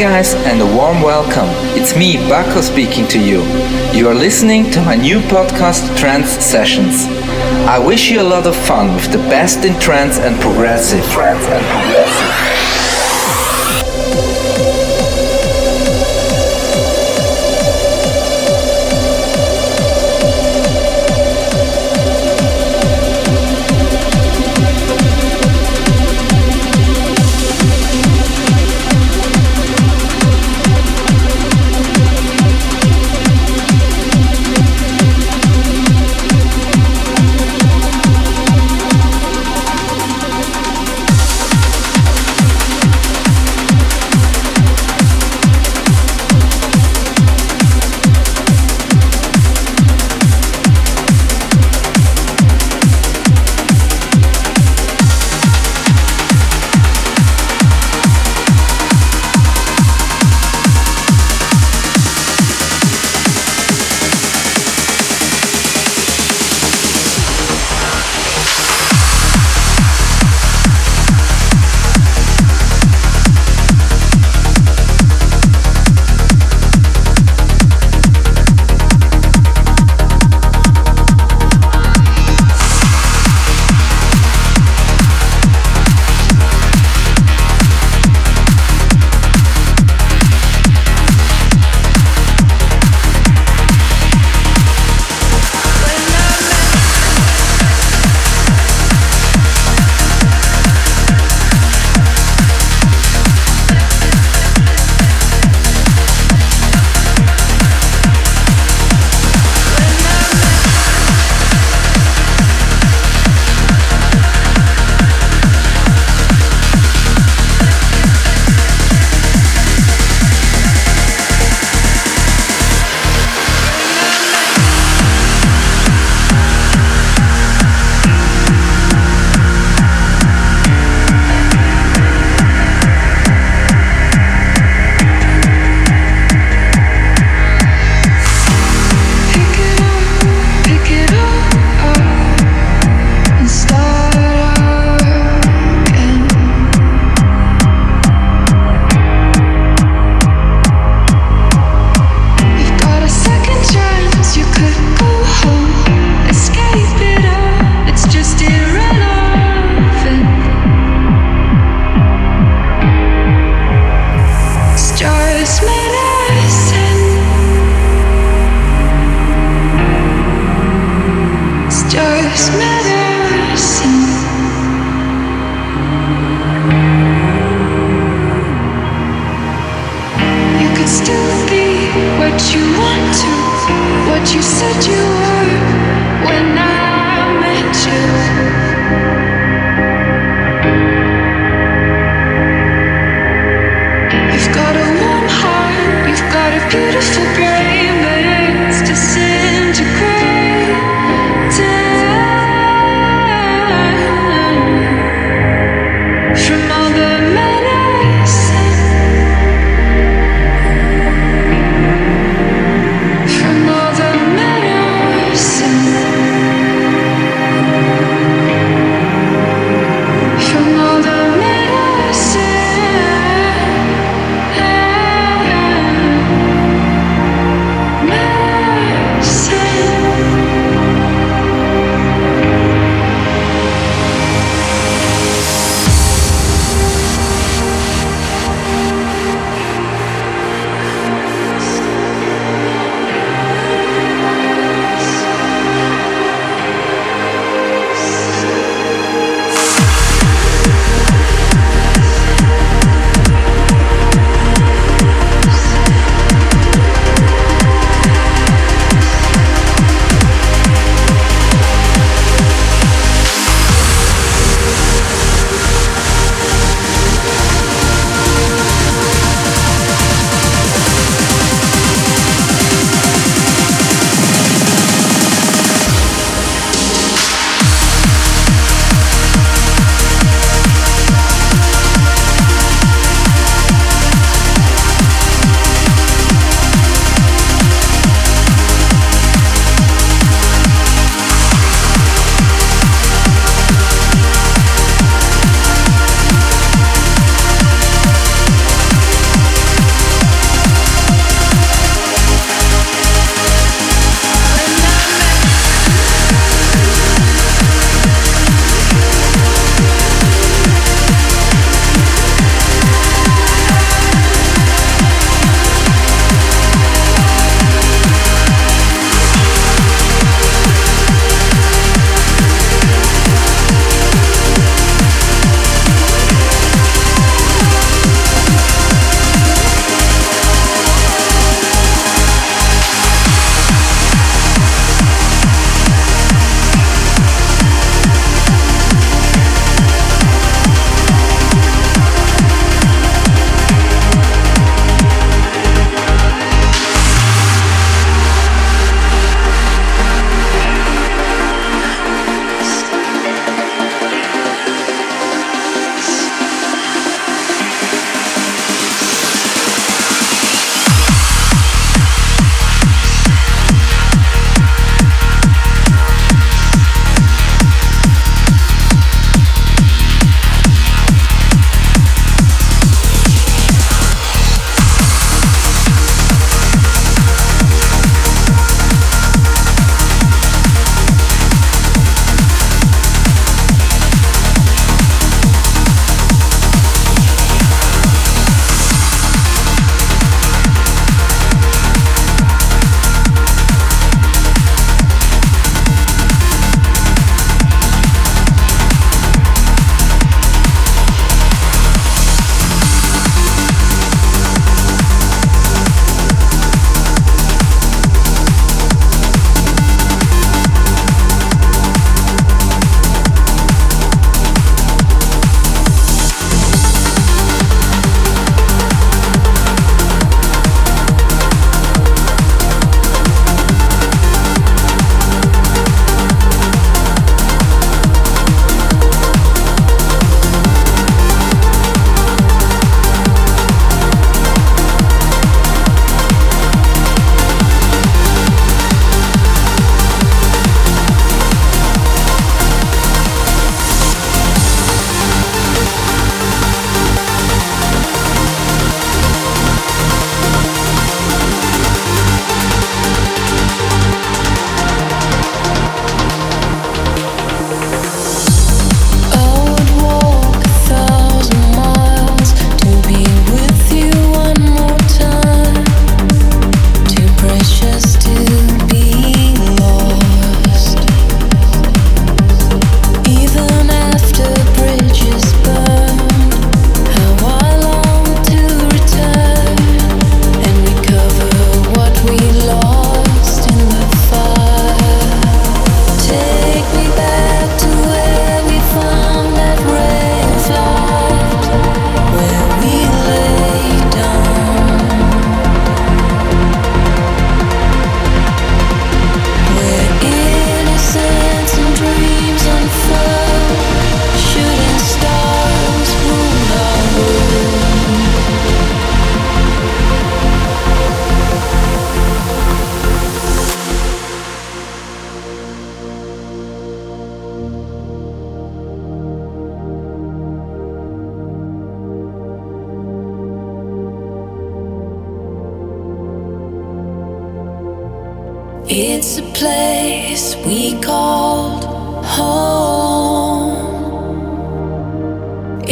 guys, and a warm welcome. It's me, Baco, speaking to you. You are listening to my new podcast, Trance Sessions. I wish you a lot of fun with the best in trance and progressive. Trance and progressive.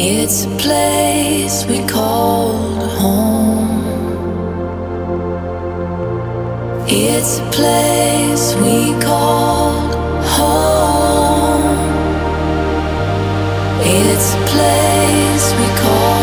It's a place we called home. It's a place we called home. It's a place we called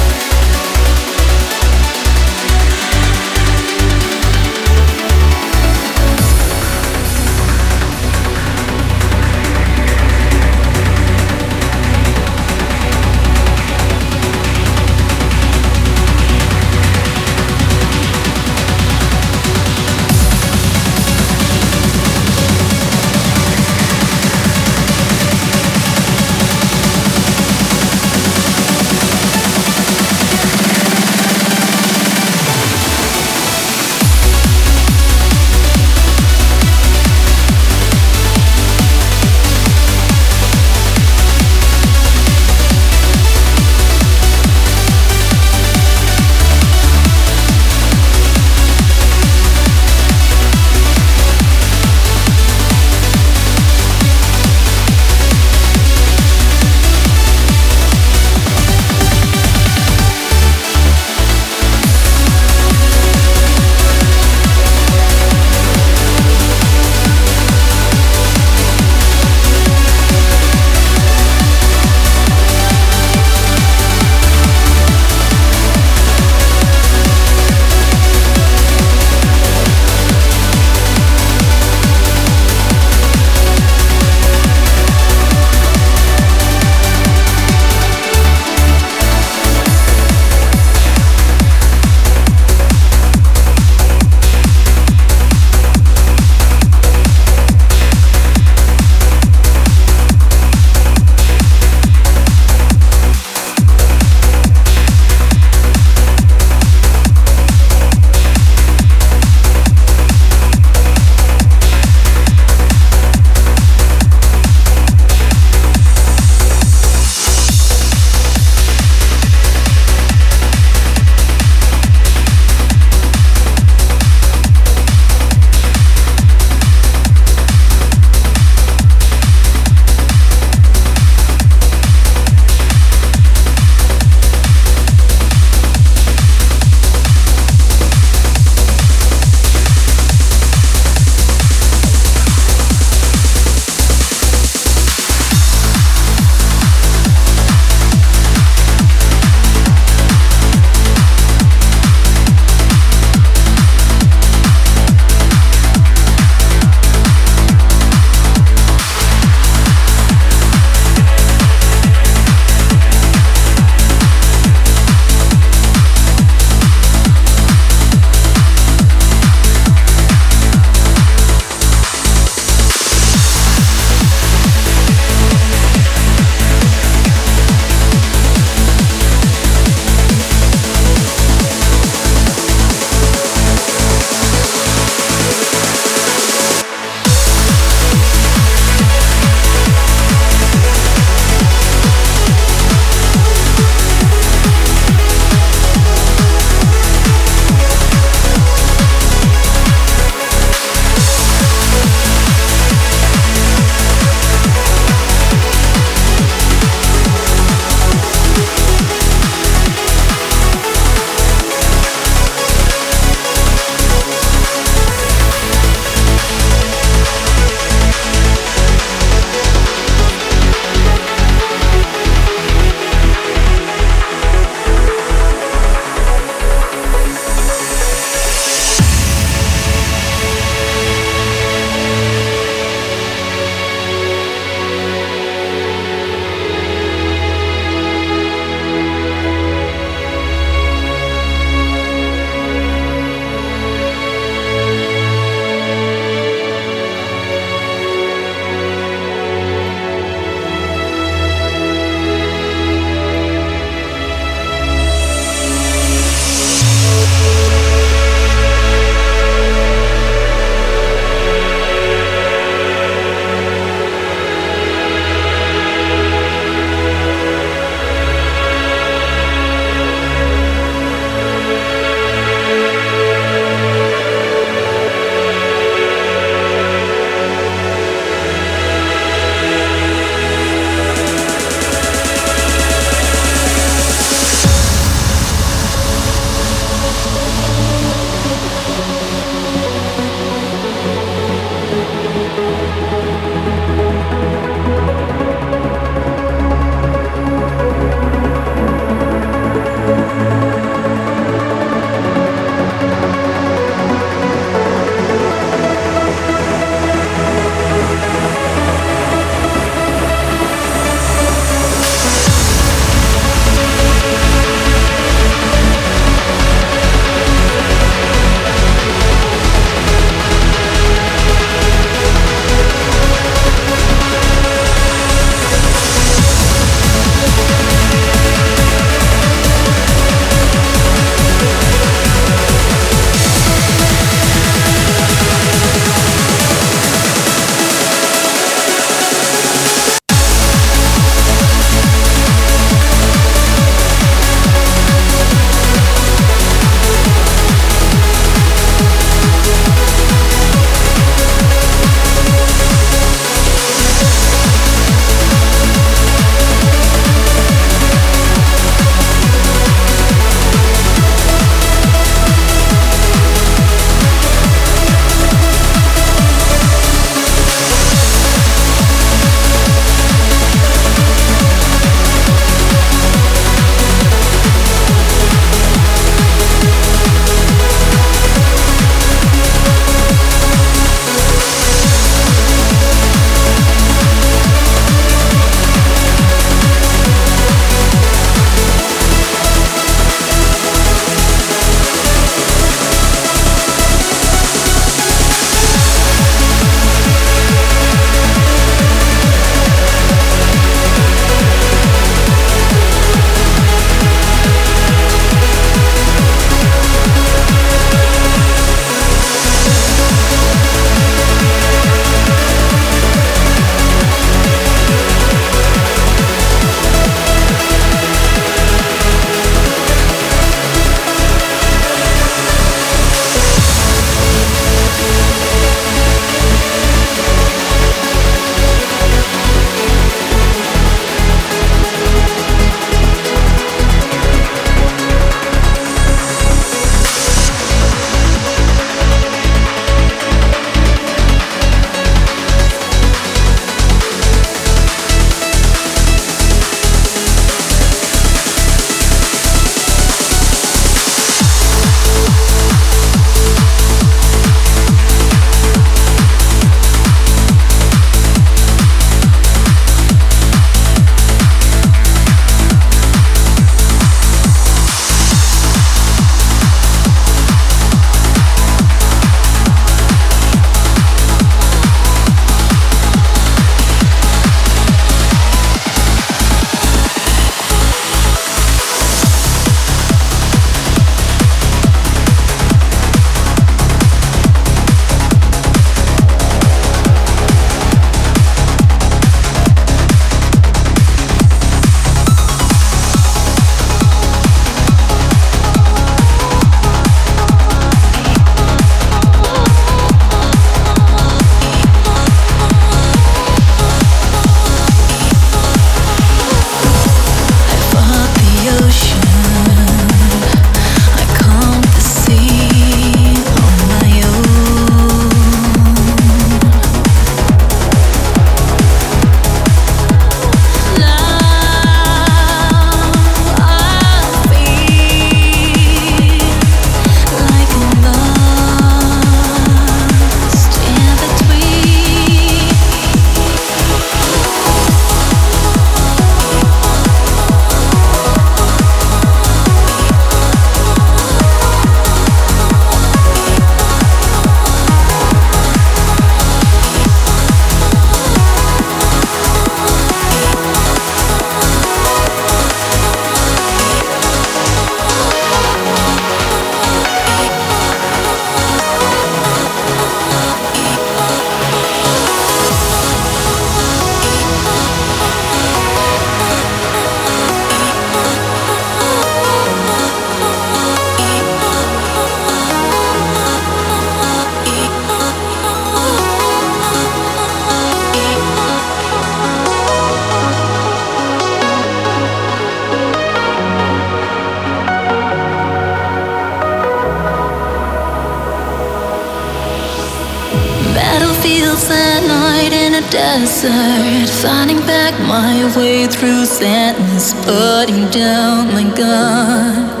desert, finding back my way through sadness, putting down my gun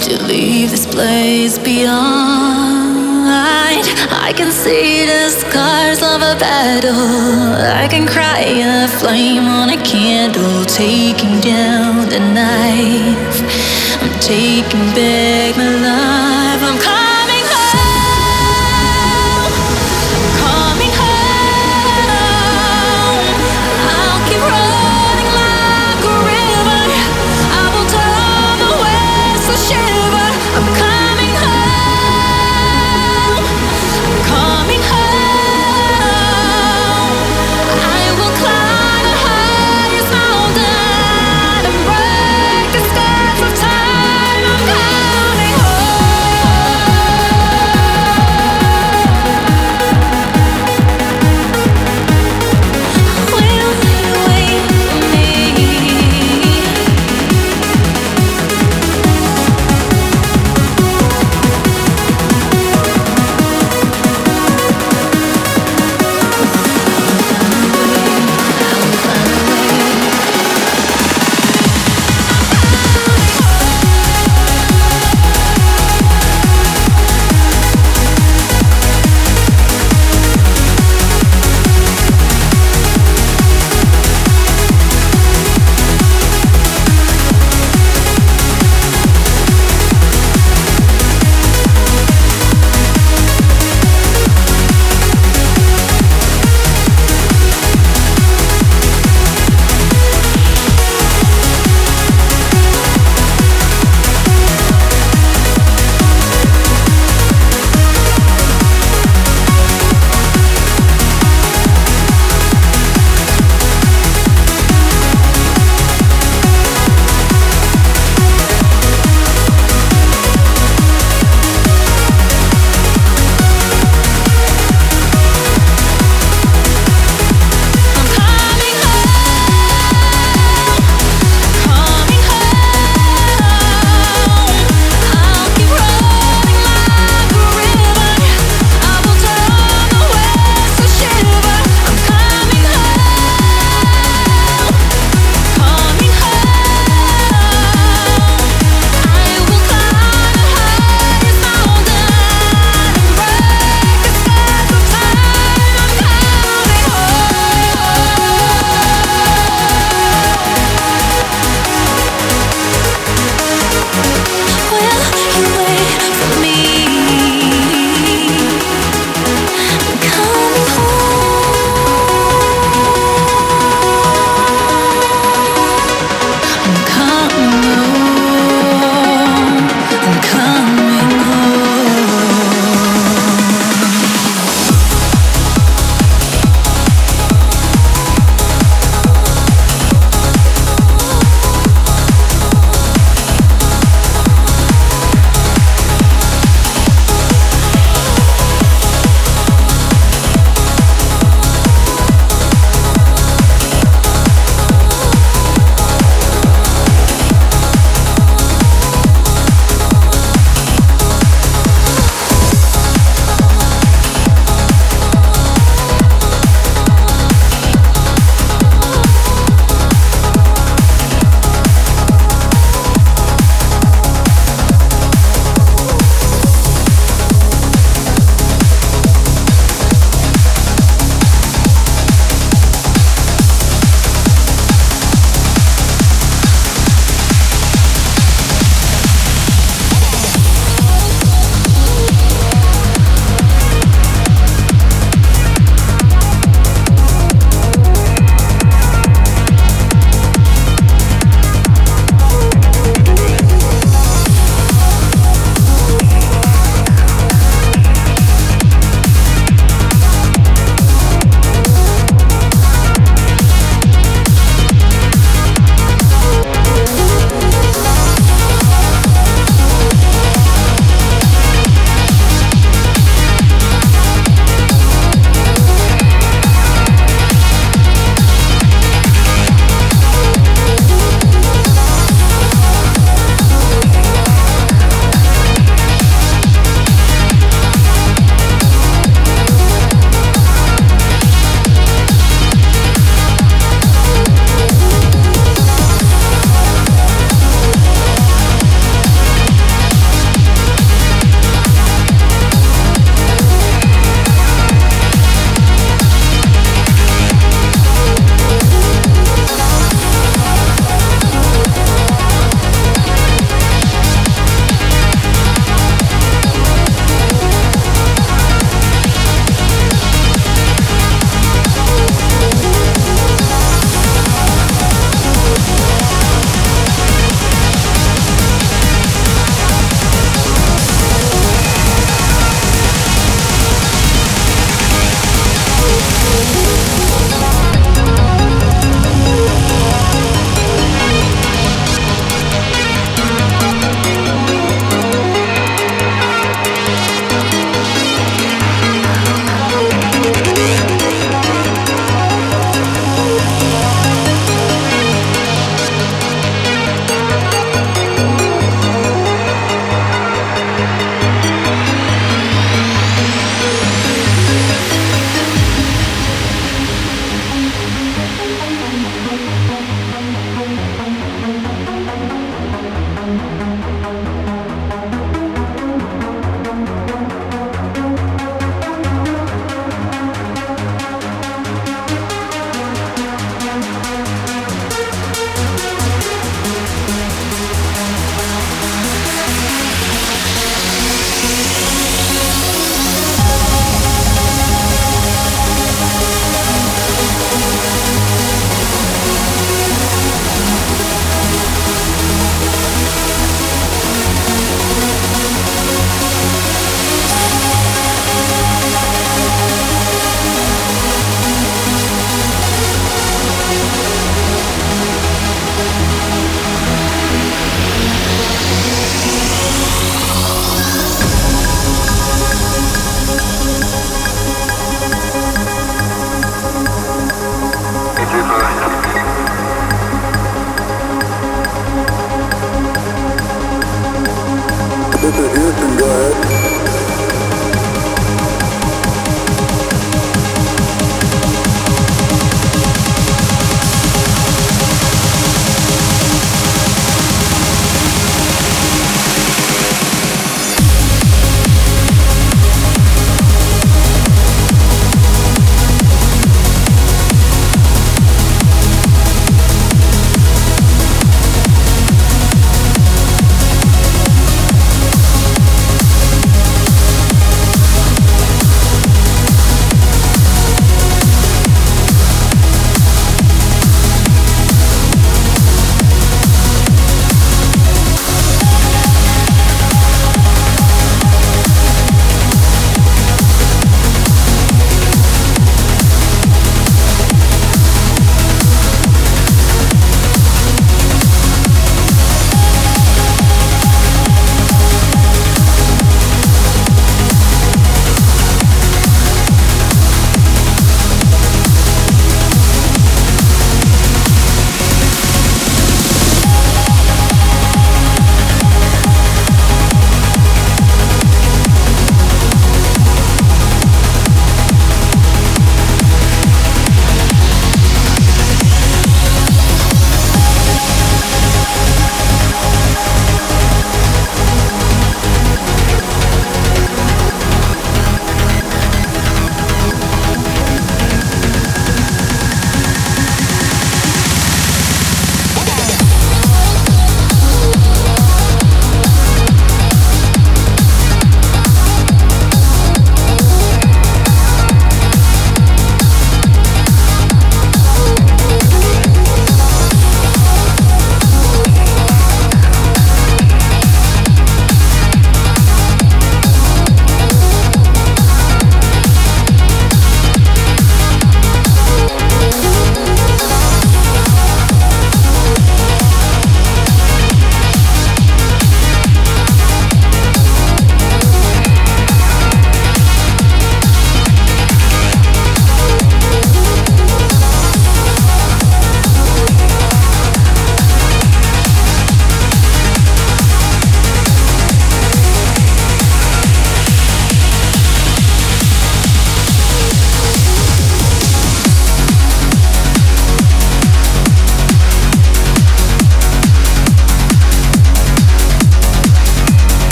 to leave this place beyond. I can see the scars of a battle. I can cry a flame on a candle, taking down the knife. I'm taking back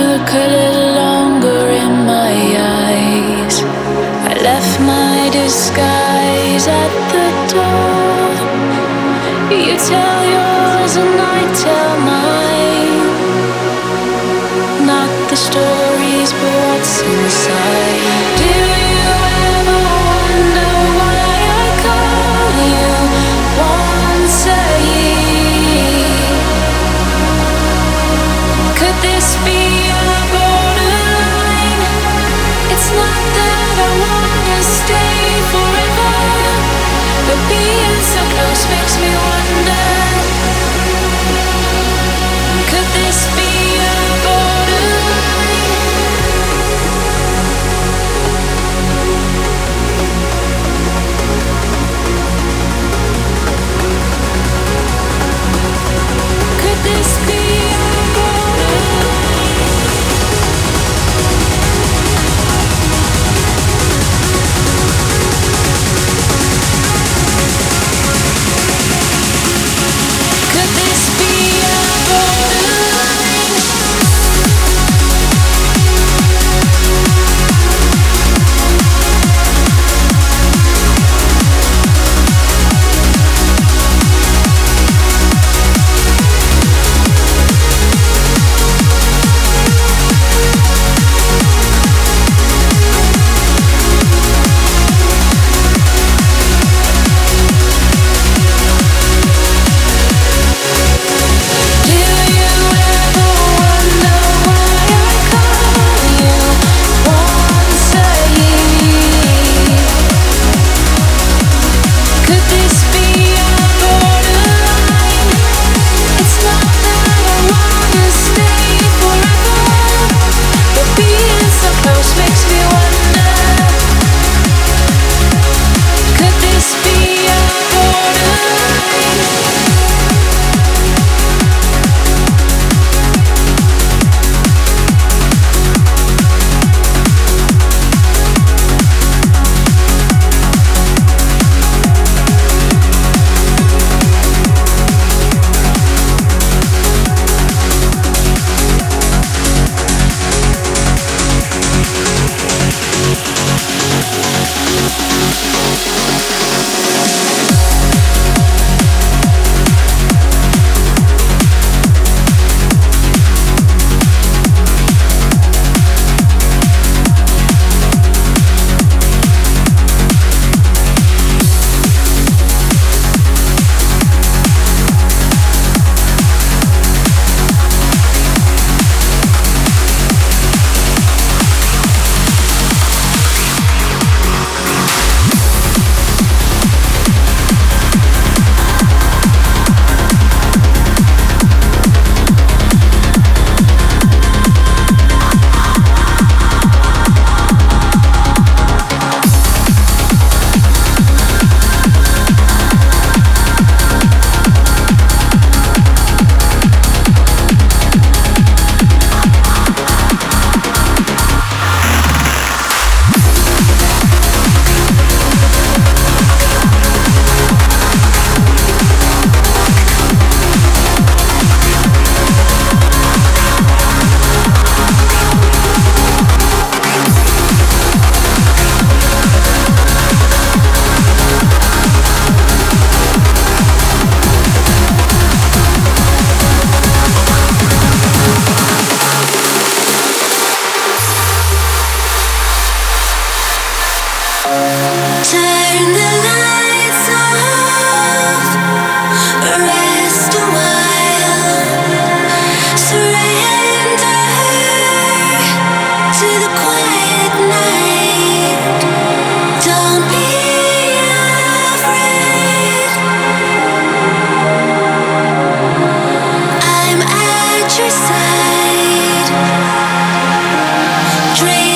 look a little longer in my eyes. I left my disguise at the door. You tell yours and I tell mine. Not the stories, but what's inside. dream.